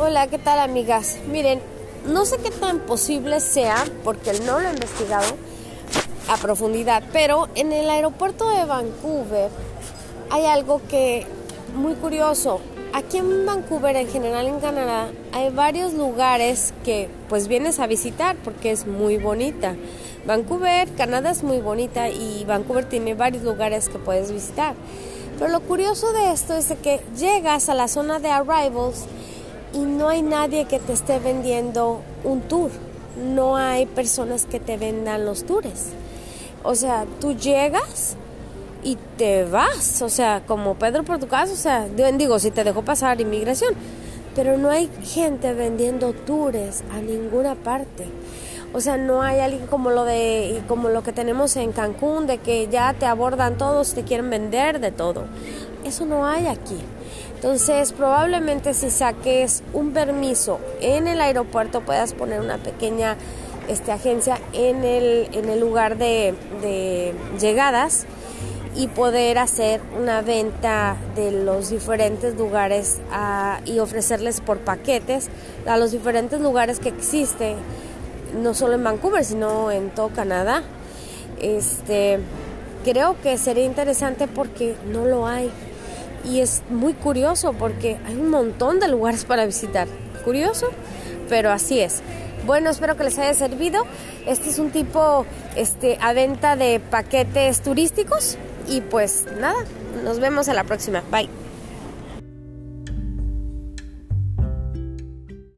Hola, ¿qué tal amigas? Miren, no sé qué tan posible sea, porque no lo he investigado a profundidad, pero en el aeropuerto de Vancouver hay algo que muy curioso. Aquí en Vancouver, en general en Canadá, hay varios lugares que pues vienes a visitar porque es muy bonita. Vancouver, Canadá es muy bonita y Vancouver tiene varios lugares que puedes visitar. Pero lo curioso de esto es que llegas a la zona de arrivals y no hay nadie que te esté vendiendo un tour. No hay personas que te vendan los tours. O sea, tú llegas y te vas, o sea, como Pedro por tu casa, o sea, digo, si te dejó pasar inmigración, pero no hay gente vendiendo tours a ninguna parte. O sea, no hay alguien como lo de como lo que tenemos en Cancún de que ya te abordan todos, te quieren vender de todo. Eso no hay aquí. Entonces, probablemente si saques un permiso en el aeropuerto puedas poner una pequeña este, agencia en el, en el lugar de, llegadas y poder hacer una venta de los diferentes lugares ah, y ofrecerles por paquetes a los diferentes lugares que existen, no solo en Vancouver, sino en todo Canadá. Este, creo que sería interesante porque no lo hay y es muy curioso porque hay un montón de lugares para visitar. Curioso, pero así es. Bueno, espero que les haya servido. Este es un tipo este, a venta de paquetes turísticos y pues nada, nos vemos a la próxima. Bye.